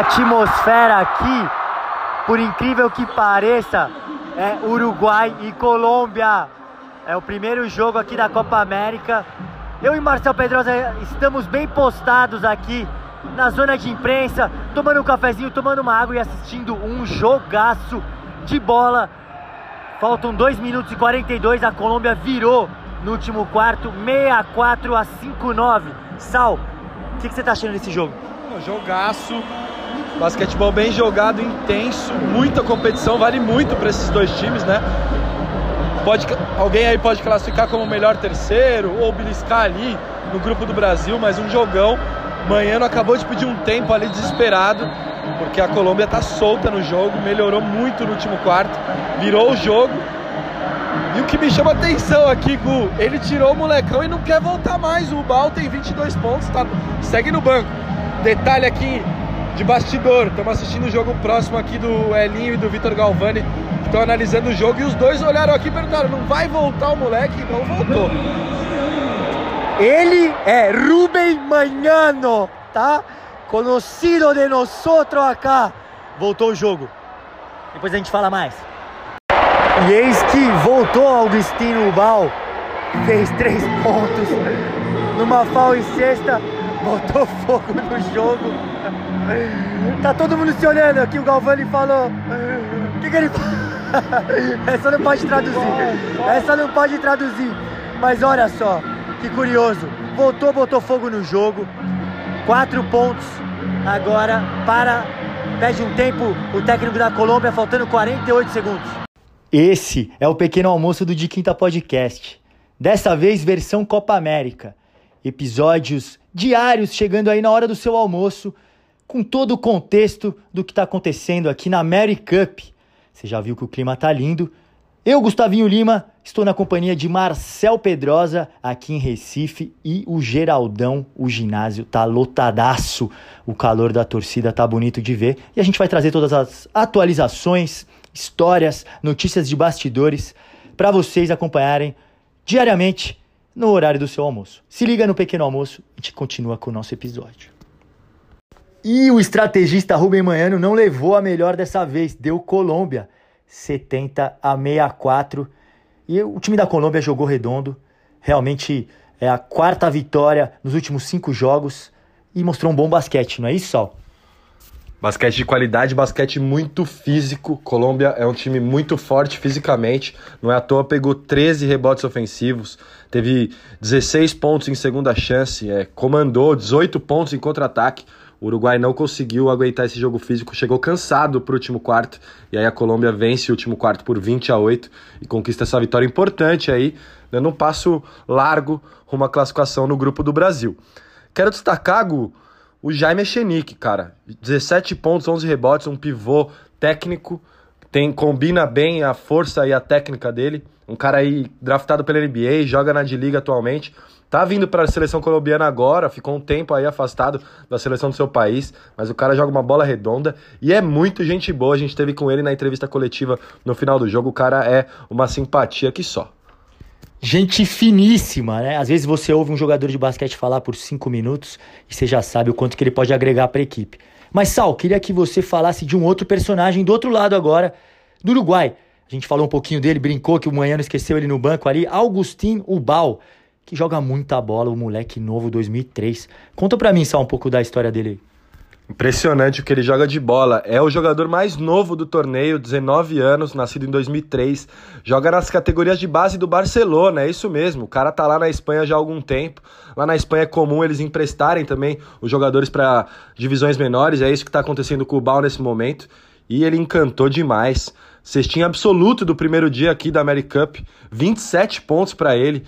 Atmosfera aqui, por incrível que pareça, é Uruguai e Colômbia. É o primeiro jogo aqui da Copa América. Eu e Marcel Pedrosa estamos bem postados aqui na zona de imprensa, tomando um cafezinho, tomando uma água e assistindo um jogaço de bola. Faltam 2 minutos e 42, a Colômbia virou no último quarto, 64 a 59. Sal, o que, que, você tá achando desse jogo? Um jogaço, basquetebol bem jogado, intenso, muita competição, vale muito para esses dois times, né? Pode, alguém aí pode classificar como melhor terceiro ou beliscar ali no grupo do Brasil, mas um jogão. Manhã acabou de pedir um tempo ali desesperado, porque a Colômbia tá solta no jogo, melhorou muito no último quarto, virou o jogo. E o que me chama atenção aqui, Gu, ele tirou o molecão e não quer voltar mais. O Bal tem 22 pontos, tá, segue no banco. Detalhe aqui de bastidor, estamos assistindo o jogo próximo aqui do Elinho e do Vitor Galvani, que estão analisando o jogo, e os dois olharam aqui e perguntaram: não vai voltar o moleque? Não voltou. Ele é Rubem Manhano, tá? Conhecido de nós acá. Voltou o jogo. Depois a gente fala mais. E eis que voltou Augustino Ubal. Fez três pontos numa fal e sexta. Botou fogo no jogo. Tá todo mundo se olhando aqui. O Galvani falou. O que, que ele Essa não pode traduzir. Essa não pode traduzir. Mas olha só, que curioso. Voltou, botou fogo no jogo. Quatro pontos agora para. Pede um tempo o técnico da Colômbia, faltando 48 segundos. Esse é o pequeno almoço do De Quinta Podcast. Dessa vez, versão Copa América. Episódios diários chegando aí na hora do seu almoço, com todo o contexto do que está acontecendo aqui na Mary Cup. Você já viu que o clima tá lindo. Eu, Gustavinho Lima, estou na companhia de Marcel Pedrosa aqui em Recife e o Geraldão, o ginásio tá lotadaço. O calor da torcida tá bonito de ver e a gente vai trazer todas as atualizações, histórias, notícias de bastidores para vocês acompanharem diariamente no horário do seu almoço. Se liga no pequeno almoço e a gente continua com o nosso episódio. E o estrategista Rubem Manhano não levou a melhor dessa vez, deu Colômbia 70 a 64. E o time da Colômbia jogou redondo. Realmente é a quarta vitória nos últimos cinco jogos e mostrou um bom basquete, não é isso, Sal? Basquete de qualidade, basquete muito físico. Colômbia é um time muito forte fisicamente. Não é à toa, pegou 13 rebotes ofensivos, teve 16 pontos em segunda chance, é, comandou 18 pontos em contra-ataque. O Uruguai não conseguiu aguentar esse jogo físico, chegou cansado para o último quarto, e aí a Colômbia vence o último quarto por 20 a 8 e conquista essa vitória importante aí, dando um passo largo rumo à classificação no grupo do Brasil. Quero destacar, Gu, o Jaime Echenique, cara. 17 pontos, 11 rebotes, um pivô técnico, tem combina bem a força e a técnica dele. Um cara aí draftado pela NBA, joga na D-Liga atualmente. Tá vindo para a seleção colombiana agora, ficou um tempo aí afastado da seleção do seu país, mas o cara joga uma bola redonda e é muito gente boa. A gente teve com ele na entrevista coletiva no final do jogo. O cara é uma simpatia que só. Gente finíssima, né? Às vezes você ouve um jogador de basquete falar por cinco minutos e você já sabe o quanto que ele pode agregar para a equipe. Mas Sal, queria que você falasse de um outro personagem do outro lado agora, do Uruguai. A gente falou um pouquinho dele, brincou que o Manhã não esqueceu ele no banco ali. Augustin Ubal que joga muita bola, o moleque novo 2003. Conta pra mim só um pouco da história dele. Impressionante o que ele joga de bola. É o jogador mais novo do torneio, 19 anos, nascido em 2003. Joga nas categorias de base do Barcelona, é isso mesmo. O cara tá lá na Espanha já há algum tempo. Lá na Espanha é comum eles emprestarem também os jogadores para divisões menores. É isso que tá acontecendo com o Bal nesse momento. E ele encantou demais. Cestinha absoluto do primeiro dia aqui da America Cup. 27 pontos para ele.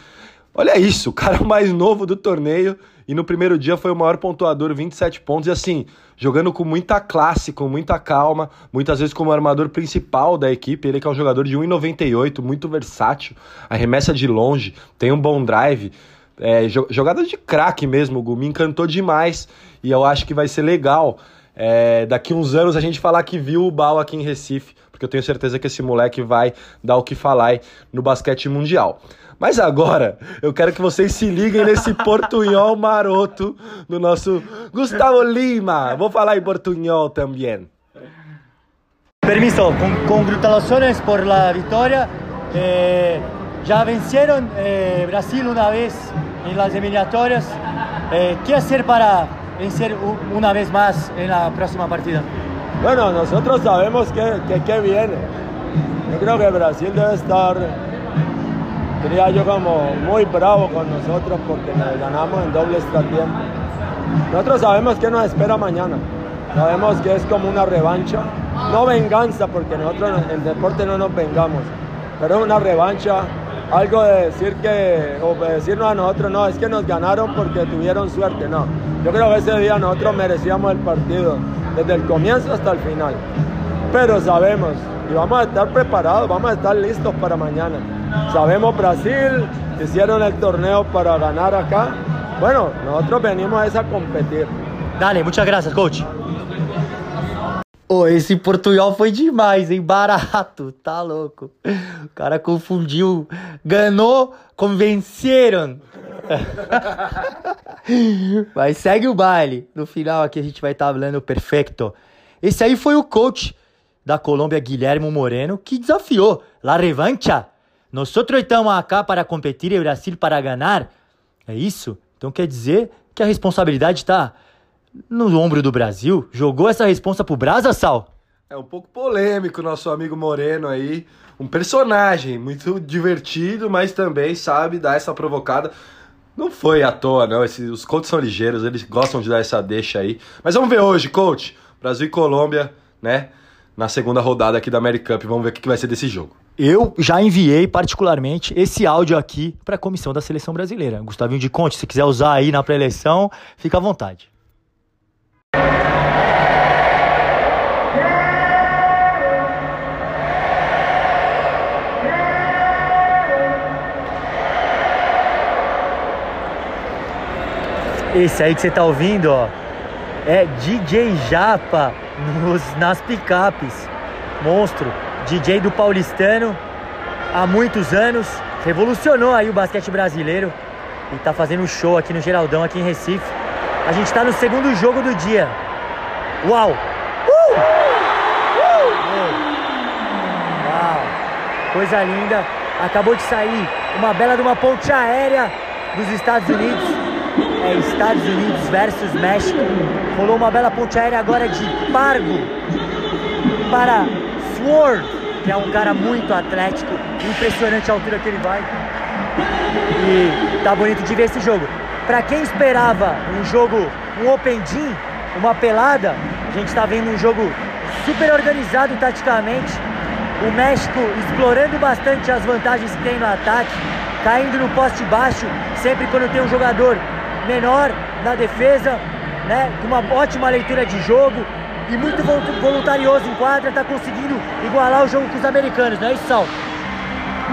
Olha isso, o cara mais novo do torneio e no primeiro dia foi o maior pontuador, 27 pontos, e assim, jogando com muita classe, com muita calma, muitas vezes como armador principal da equipe. Ele que é um jogador de 1,98, muito versátil, arremessa de longe, tem um bom drive. É, jogada de craque mesmo, Gu, me encantou demais e eu acho que vai ser legal é, daqui uns anos a gente falar que viu o Bal aqui em Recife, porque eu tenho certeza que esse moleque vai dar o que falar no basquete mundial. Mas agora, eu quero que vocês se liguem nesse portunhol maroto do nosso Gustavo Lima. Vou falar em portunhol também. Permiso, con congratulaciones por la victoria. Eh, ya vencieron eh, Brasil una vez en las eliminatorias. Eh, ¿Qué hacer para vencer una vez en la próxima partida? Bueno, nosotros sabemos que, que, viene. Yo creo que Brasil debe estar, diría yo, como muy bravo con nosotros porque nos ganamos en doble extratiempo. Nosotros sabemos que nos espera mañana. Sabemos que es como una revancha, no venganza, porque nosotros en el deporte no nos vengamos, pero es una revancha, algo de decir que, o de decirnos a nosotros, no, es que nos ganaron porque tuvieron suerte, no. Yo creo que ese día nosotros merecíamos el partido, desde el comienzo hasta el final. Pero sabemos, y vamos a estar preparados, vamos a estar listos para mañana. Sabemos Brasil, hicieron el torneo para ganar acá. Bueno, nosotros venimos a competir. Dale, muchas gracias, coach. Ô, esse portunhol foi demais, hein? Barato, tá louco. O cara confundiu. Ganhou, convenceram. Mas segue o baile. No final aqui a gente vai estar tá falando perfeito. Esse aí foi o coach da Colômbia, Guilherme Moreno, que desafiou La Revancha. Nós estamos aqui para competir e Brasil para ganhar. É isso? Então quer dizer que a responsabilidade está no ombro do Brasil? Jogou essa responsa pro Brasa, Sal? É um pouco polêmico nosso amigo Moreno aí. Um personagem muito divertido, mas também sabe dar essa provocada. Não foi à toa, não. Esse, os coaches são ligeiros, eles gostam de dar essa deixa aí. Mas vamos ver hoje, coach. Brasil e Colômbia, né? Na segunda rodada aqui da American Cup. Vamos ver o que vai ser desse jogo. Eu já enviei particularmente esse áudio aqui para a comissão da seleção brasileira. Gustavinho de Conte, se quiser usar aí na pré-eleição, fica à vontade. Esse aí que você tá ouvindo, ó, é DJ Japa nos, nas picapes. Monstro, DJ do paulistano há muitos anos, revolucionou aí o basquete brasileiro e tá fazendo show aqui no Geraldão, aqui em Recife. A gente tá no segundo jogo do dia. Uau! Uh! Uh! Uau! Coisa linda. Acabou de sair uma bela de uma ponte aérea dos Estados Unidos é Estados Unidos versus México. Rolou uma bela ponte aérea agora de Pargo para Sword, que é um cara muito atlético, impressionante a altura que ele vai. E tá bonito de ver esse jogo. Para quem esperava um jogo, um Open Gym, uma pelada, a gente está vendo um jogo super organizado taticamente. O México explorando bastante as vantagens que tem no ataque, caindo no poste baixo sempre quando tem um jogador menor na defesa, né? Com uma ótima leitura de jogo e muito voluntarioso em quadra, está conseguindo igualar o jogo com os americanos, não é isso, Sal?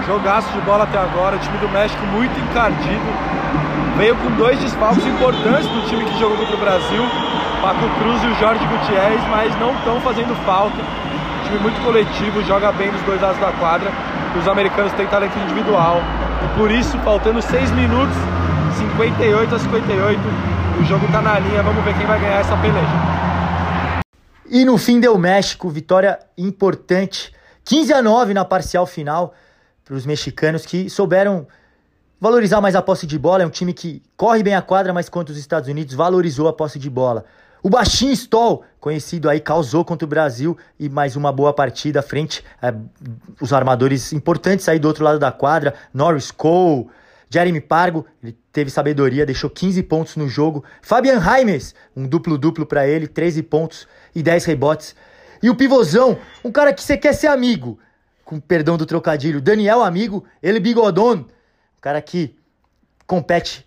Jogaço de bola até agora, o time do México muito encardido. Veio com dois desfalques importantes do time que jogou contra o Brasil, Paco Cruz e o Jorge Gutierrez, mas não estão fazendo falta. time muito coletivo, joga bem nos dois lados da quadra. Os americanos têm talento individual. E por isso, faltando seis minutos, 58 a 58. O jogo tá na linha, vamos ver quem vai ganhar essa peleja. E no fim deu México, vitória importante. 15 a 9 na parcial final para os mexicanos que souberam valorizar mais a posse de bola. É um time que corre bem a quadra, mas contra os Estados Unidos valorizou a posse de bola. O baixinho Stoll, conhecido aí, causou contra o Brasil e mais uma boa partida frente é, os armadores importantes aí do outro lado da quadra, Norris Cole, Jeremy Pargo, ele teve sabedoria, deixou 15 pontos no jogo. Fabian Raimes, um duplo-duplo para ele, 13 pontos e 10 rebotes. E o pivôzão, um cara que você quer ser amigo, com perdão do trocadilho, Daniel Amigo, ele bigodon, cara que compete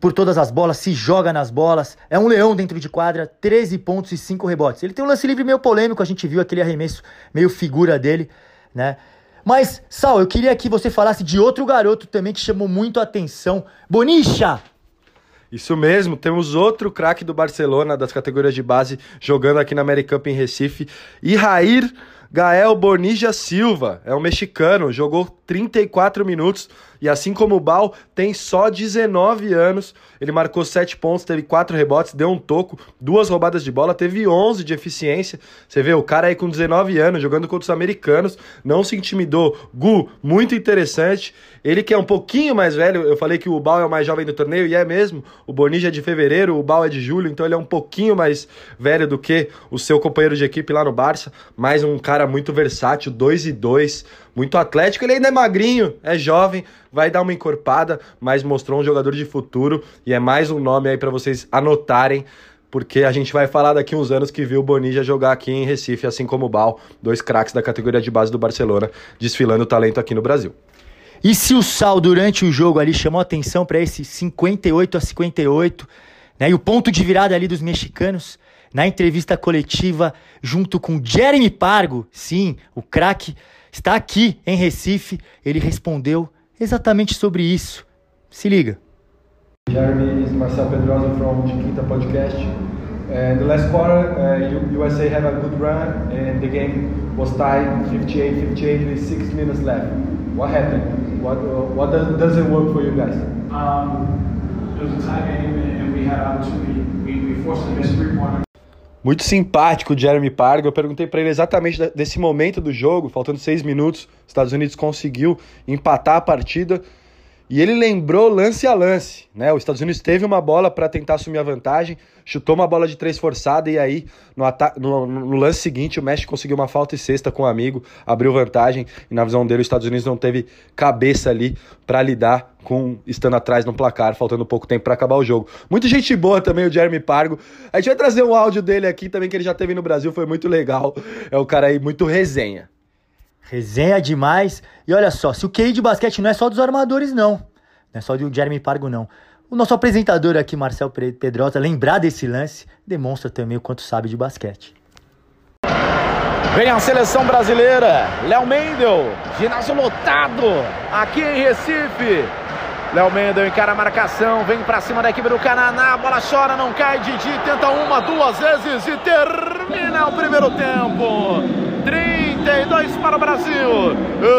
por todas as bolas, se joga nas bolas, é um leão dentro de quadra, 13 pontos e 5 rebotes. Ele tem um lance livre meio polêmico, a gente viu aquele arremesso meio figura dele, né? Mas, Sal, eu queria que você falasse de outro garoto também que chamou muito a atenção. Bonicha! Isso mesmo, temos outro craque do Barcelona das categorias de base jogando aqui na Americup em Recife, e Rair Gael Bonilla Silva, é um mexicano, jogou 34 minutos e assim como o Bal tem só 19 anos, ele marcou 7 pontos, teve 4 rebotes, deu um toco, duas roubadas de bola, teve 11 de eficiência. Você vê o cara aí com 19 anos jogando contra os americanos, não se intimidou. Gu, muito interessante. Ele que é um pouquinho mais velho, eu falei que o Bal é o mais jovem do torneio e é mesmo. O Bonija é de fevereiro, o Bal é de julho, então ele é um pouquinho mais velho do que o seu companheiro de equipe lá no Barça, mas um cara muito versátil, 2 e 2 muito atlético. Ele ainda é magrinho, é jovem, vai dar uma encorpada, mas mostrou um jogador de futuro e é mais um nome aí para vocês anotarem. Porque a gente vai falar daqui uns anos que viu o Bonija jogar aqui em Recife, assim como o Bal, dois craques da categoria de base do Barcelona, desfilando talento aqui no Brasil. E se o Sal, durante o jogo ali, chamou atenção para esse 58 a 58, né? E o ponto de virada ali dos mexicanos, na entrevista coletiva, junto com Jeremy Pargo, sim, o craque está aqui em Recife, ele respondeu exatamente sobre isso. Se liga. Jeremy is Marcel Pedrosa from Chiquita Podcast. And the last quarter, uh, USA have a good run, and the game was tied 58-58 with six minutes left. What happened? What uh, what does, doesn't work for you guys? Um, it was a tie game, and we had opportunity. We, we forced a missed three-pointer. Muito simpático o Jeremy Pargo. Eu perguntei para ele exatamente desse momento do jogo, faltando seis minutos, os Estados Unidos conseguiu empatar a partida. E ele lembrou lance a lance, né? Os Estados Unidos teve uma bola para tentar assumir a vantagem, chutou uma bola de três forçada e aí no, no, no, lance seguinte o México conseguiu uma falta e cesta com um amigo, abriu vantagem e na visão dele os Estados Unidos não teve cabeça ali para lidar com estando atrás no placar, faltando pouco tempo para acabar o jogo. Muita gente boa também o Jeremy Pargo. A gente vai trazer um áudio dele aqui também que ele já teve no Brasil, foi muito legal. É o cara aí muito resenha. Resenha demais. E olha só, se o QI de basquete não é só dos armadores, não. Não é só do Jeremy Pargo, não. O nosso apresentador aqui, Marcel Pedrosa, lembrar desse lance, demonstra também o quanto sabe de basquete. Vem a seleção brasileira, Léo Mendel, ginásio lotado aqui em Recife. Léo Mendel encara a marcação, vem para cima da equipe do Canadá, a bola chora, não cai, Didi tenta uma, duas vezes e termina o primeiro tempo. 32 para o Brasil,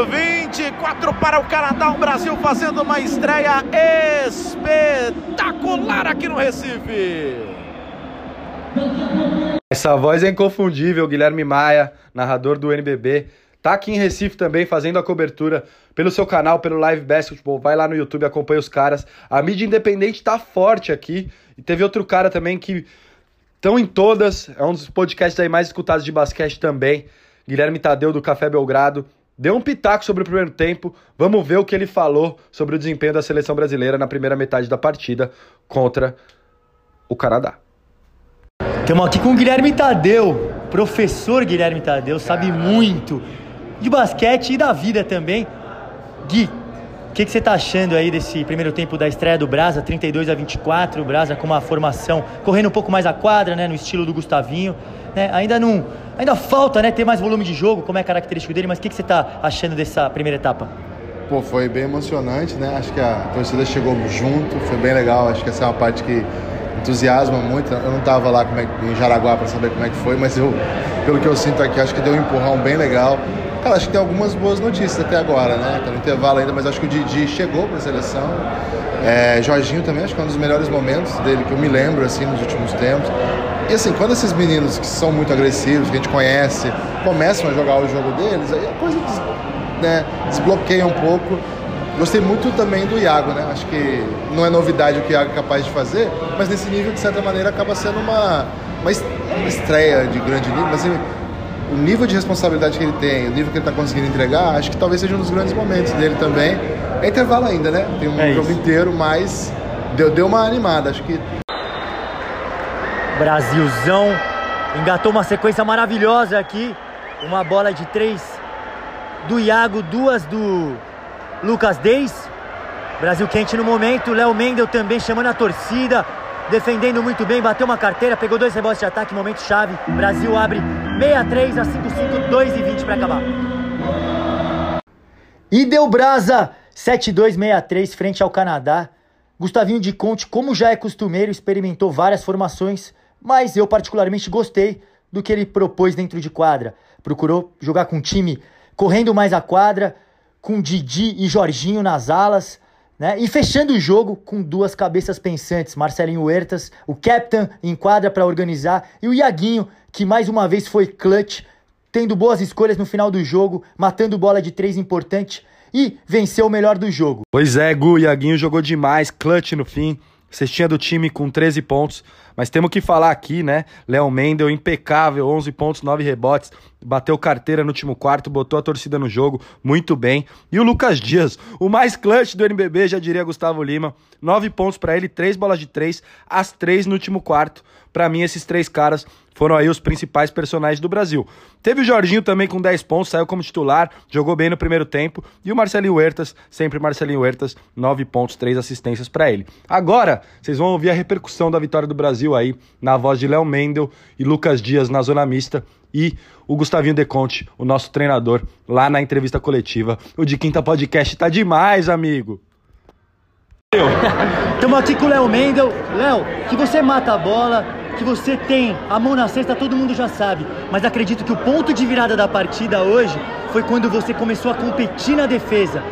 24 para o Canadá. O Brasil fazendo uma estreia espetacular aqui no Recife. Essa voz é inconfundível, Guilherme Maia, narrador do NBB. Tá aqui em Recife também fazendo a cobertura pelo seu canal, pelo Live Basketball. Vai lá no YouTube, acompanha os caras. A mídia independente tá forte aqui. E teve outro cara também que estão em todas. É um dos podcasts aí mais escutados de basquete também. Guilherme Tadeu do Café Belgrado, deu um pitaco sobre o primeiro tempo. Vamos ver o que ele falou sobre o desempenho da seleção brasileira na primeira metade da partida contra o Canadá. Estamos aqui com o Guilherme Tadeu, professor Guilherme Tadeu, sabe muito de basquete e da vida também. Gui, o que, que, você está achando aí desse primeiro tempo da estreia do Brasa, 32 a 24, o Brasa com uma formação correndo um pouco mais a quadra, né, no estilo do Gustavinho. Né, ainda não Ainda falta, né, ter mais volume de jogo, como é característico dele, mas o que, que você está achando dessa primeira etapa? Pô, foi bem emocionante, né? Acho que a torcida chegou junto, foi bem legal. Acho que essa é uma parte que entusiasma muito. Eu não estava lá é, em Jaraguá para saber como é que foi, mas eu, pelo que eu sinto aqui, acho que deu um empurrão bem legal. Cara, acho que tem algumas boas notícias até agora, né? Tá no intervalo ainda, mas acho que o Didi chegou para a seleção. É, Jorginho também, acho que é um dos melhores momentos dele que eu me lembro, assim, nos últimos tempos. E assim, quando esses meninos que são muito agressivos, que a gente conhece, começam a jogar o jogo deles, aí a coisa des, né, desbloqueia um pouco. Gostei muito também do Iago, né? Acho que não é novidade o que o Iago é capaz de fazer, mas nesse nível, de certa maneira, acaba sendo uma, uma estreia de grande nível. Mas assim, o nível de responsabilidade que ele tem, o nível que ele está conseguindo entregar, acho que talvez seja um dos grandes momentos dele também. É intervalo ainda, né? Tem um é jogo inteiro, mas deu, deu uma animada. Acho que Brasilzão engatou uma sequência maravilhosa aqui. Uma bola de três do Iago, duas do Lucas Deis. Brasil quente no momento. Léo Mendel também chamando a torcida. Defendendo muito bem, bateu uma carteira, pegou dois rebotes de ataque, momento chave. Brasil abre 63 a 55, 2 e 20 para acabar. E deu brasa 7-2-6-3 frente ao Canadá. Gustavinho de Conte, como já é costumeiro, experimentou várias formações, mas eu particularmente gostei do que ele propôs dentro de quadra. Procurou jogar com um time correndo mais a quadra, com Didi e Jorginho nas alas, né? E fechando o jogo com duas cabeças pensantes, Marcelinho Huertas, o captain em quadra para organizar, e o Iaguinho, que mais uma vez foi clutch, tendo boas escolhas no final do jogo, matando bola de três importante e venceu o melhor do jogo. Pois é, Gu, Iaguinho jogou demais, clutch no fim, cestinha do time com 13 pontos. Mas temos que falar aqui, né? Léo Mendel, impecável, 11 pontos, 9 rebotes, bateu carteira no último quarto, botou a torcida no jogo, muito bem. E o Lucas Dias, o mais clutch do NBB, já diria Gustavo Lima, 9 pontos para ele, 3 bolas de 3, as 3 no último quarto. Para mim, esses três caras foram aí os principais personagens do Brasil. Teve o Jorginho também com 10 pontos, saiu como titular, jogou bem no primeiro tempo. E o Marcelinho Huertas, sempre Marcelinho Huertas, 9 pontos, 3 assistências para ele. Agora, vocês vão ouvir a repercussão da vitória do Brasil aí, na voz de Léo Mendel e Lucas Dias na zona mista. E o Gustavinho Deconte, o nosso treinador, lá na entrevista coletiva. O de Quinta Podcast tá demais, amigo. Estamos aqui com o Léo Mendel. Léo, que você mata a bola, que você tem a mão na cesta, todo mundo já sabe. Mas acredito que o ponto de virada da partida hoje foi quando você começou a competir na defesa.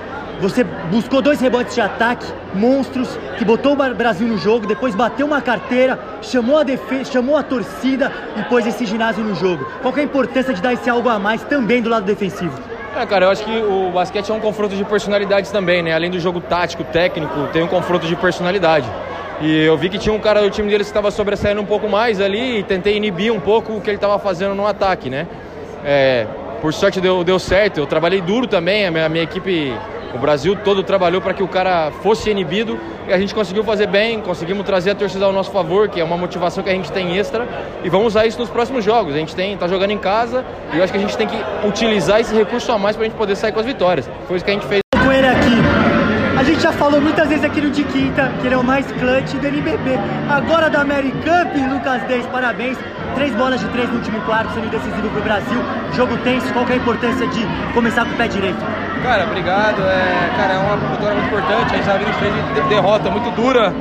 Você buscou dois rebotes de ataque, monstros, que botou o Brasil no jogo, depois bateu uma carteira, chamou a defesa, chamou a torcida e pôs esse ginásio no jogo. Qual é a importância de dar esse algo a mais também do lado defensivo? É, cara, eu acho que o basquete é um confronto de personalidades também, né? Além do jogo tático, técnico, tem um confronto de personalidade. E eu vi que tinha um cara do time deles que estava sobressaindo um pouco mais ali e tentei inibir um pouco o que ele estava fazendo no ataque, né? É, por sorte deu, deu certo, eu trabalhei duro também, a minha, a minha equipe o Brasil todo trabalhou para que o cara fosse inibido e a gente conseguiu fazer bem, conseguimos trazer a torcida ao nosso favor, que é uma motivação que a gente tem extra e vamos usar isso nos próximos jogos. A gente tem tá jogando em casa e eu acho que a gente tem que utilizar esse recurso a mais para a gente poder sair com as vitórias. Foi isso que a gente fez. Com ele aqui. Gente já falou muitas vezes aqui no de quinta que ele é o mais clutch do NBB. Agora da Americup, Lucas 10, parabéns. Três bolas de três no último quarto, sendo decisivo para o Brasil. Jogo tenso, qual é a importância de começar com o pé direito? Cara, obrigado. É, cara, é uma vitória muito importante. A gente tá vindo de derrota muito dura.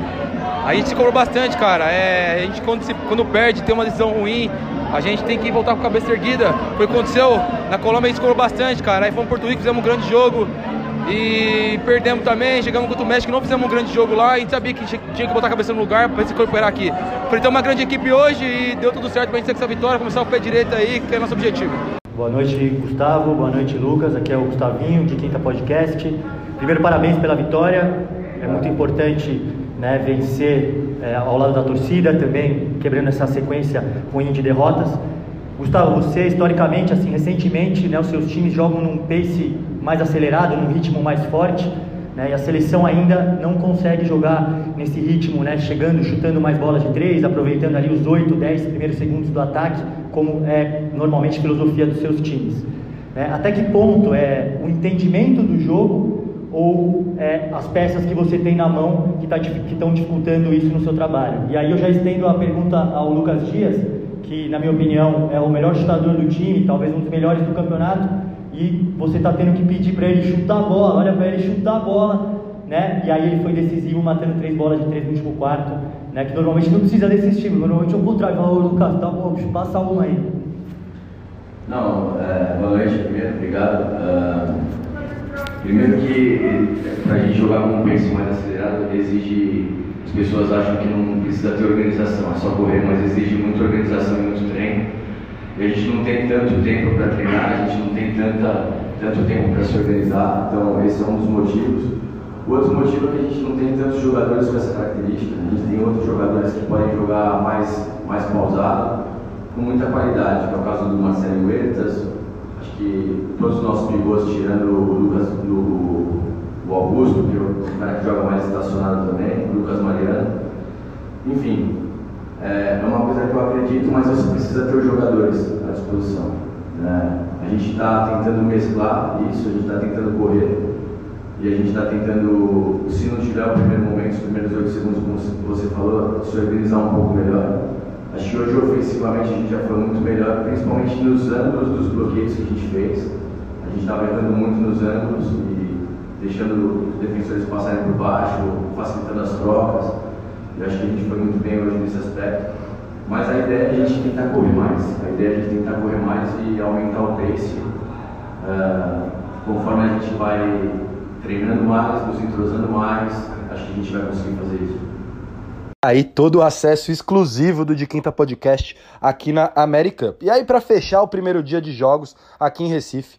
A gente se cobrou bastante, cara. É, a gente quando, se, quando perde, tem uma decisão ruim, a gente tem que voltar com a cabeça erguida. Foi o que aconteceu. Na Colômbia a gente se cobrou bastante, cara. Aí fomos em Porto Rico, fizemos um grande jogo. E perdemos também, chegamos contra o México, não fizemos um grande jogo lá, a gente sabia que tinha que botar a cabeça no lugar para se recuperar aqui. Enfrentamos uma grande equipe hoje e deu tudo certo para a gente ter essa vitória, começar o pé direito aí, que é nosso objetivo. Boa noite, Gustavo. Boa noite, Lucas. Aqui é o Gustavinho, de Quinta Podcast. Primeiro, parabéns pela vitória. É muito importante né, vencer é, ao lado da torcida, também quebrando essa sequência ruim de derrotas. Gustavo, você historicamente, assim, recentemente, né, os seus times jogam num pace mais acelerado, num ritmo mais forte, né, e a seleção ainda não consegue jogar nesse ritmo, né, chegando, chutando mais bolas de três, aproveitando ali os 8, 10 primeiros segundos do ataque, como é normalmente filosofia dos seus times. Né? Até que ponto é o entendimento do jogo ou é, as peças que você tem na mão que tá, estão dificultando isso no seu trabalho? E aí eu já estendo a pergunta ao Lucas Dias, que na minha opinião é o melhor chutador do time, talvez um dos melhores do campeonato, e você está tendo que pedir para ele chutar a bola, olha para ele chutar a bola, né? E aí ele foi decisivo, matando três bolas de três no último quarto, né? Que normalmente não precisa desse estímulo, normalmente é o contrário, fala, ô Lucas, tá bom, passa uma aí. Não, é, boa noite primeiro, obrigado. Uh, primeiro que para a gente jogar com um pace mais acelerado exige, as pessoas acham que não precisa ter organização, é só correr, mas exige muita organização e muito treino. E a gente não tem tanto tempo para treinar, a gente não tem tanta, tanto tempo para se organizar, então esse é um dos motivos. O outro motivo é que a gente não tem tantos jogadores com essa característica. A gente tem outros jogadores que podem jogar mais, mais pausado, com muita qualidade, que é o caso do Marcelo Huertas. Acho que todos os nossos pivôs, tirando o Lucas do o Augusto, que é o cara que joga mais estacionado também, o Lucas Mariano. Enfim, é, é uma coisa que eu acredito, mas você precisa ter os jogadores à disposição. Né? A gente está tentando mesclar isso, a gente está tentando correr e a gente está tentando, se não tiver o primeiro momento, os primeiros oito segundos, como você falou, se organizar um pouco melhor. Acho que hoje ofensivamente a gente já foi muito melhor, principalmente nos ângulos dos bloqueios que a gente fez. A gente estava errando muito nos ângulos deixando os defensores passarem por baixo, facilitando as trocas. Eu acho que a gente foi muito bem hoje nesse aspecto. Mas a ideia é a gente tentar correr mais. A ideia é a gente tentar correr mais e aumentar o pace. Uh, conforme a gente vai treinando mais, nos entrosando mais, acho que a gente vai conseguir fazer isso. Aí todo o acesso exclusivo do De Quinta Podcast aqui na American. E aí para fechar o primeiro dia de jogos aqui em Recife,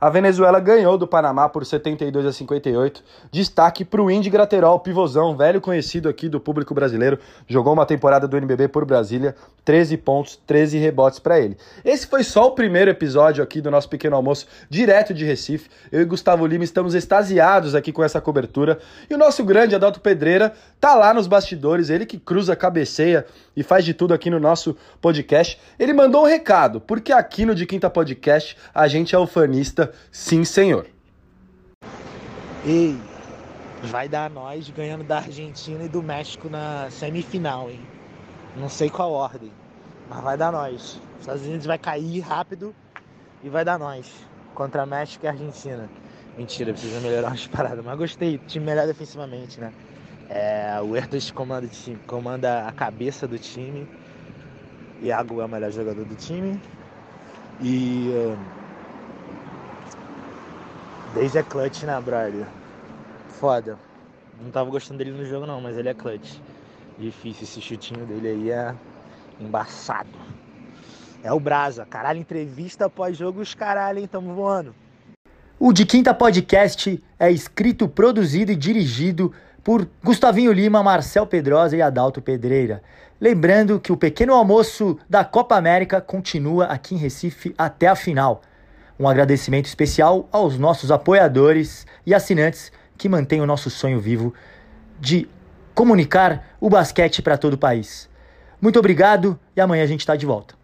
a Venezuela ganhou do Panamá por 72 a 58. Destaque para o Indy Graterol, pivôzão, velho conhecido aqui do público brasileiro. Jogou uma temporada do NBB por Brasília, 13 pontos, 13 rebotes para ele. Esse foi só o primeiro episódio aqui do nosso pequeno almoço, direto de Recife. Eu e Gustavo Lima estamos extasiados aqui com essa cobertura. E o nosso grande Adalto Pedreira tá lá nos bastidores, ele que cruza, cabeceia e faz de tudo aqui no nosso podcast. Ele mandou um recado, porque aqui no De Quinta Podcast a gente é ufanista sim, senhor. Ei, vai dar nós ganhando da Argentina e do México na semifinal, hein? Não sei qual ordem, mas vai dar nós. Os Estados Unidos vai cair rápido e vai dar nós contra México e Argentina. Mentira, precisa melhorar as paradas, mas gostei. Time melhor defensivamente, né? É, o Erdos comanda, comanda a cabeça do time. Iago é o melhor jogador do time. E. Desde é clutch, né, brother? Foda. Não tava gostando dele no jogo não, mas ele é clutch. Difícil, esse chutinho dele aí é embaçado. É o Brasa. Caralho, entrevista após jogo, os caralho, hein? Tamo voando. O De Quinta Podcast é escrito, produzido e dirigido por Gustavinho Lima, Marcel Pedrosa e Adalto Pedreira. Lembrando que o pequeno almoço da Copa América continua aqui em Recife até a final. Um agradecimento especial aos nossos apoiadores e assinantes que mantêm o nosso sonho vivo de comunicar o basquete para todo o país. Muito obrigado e amanhã a gente está de volta.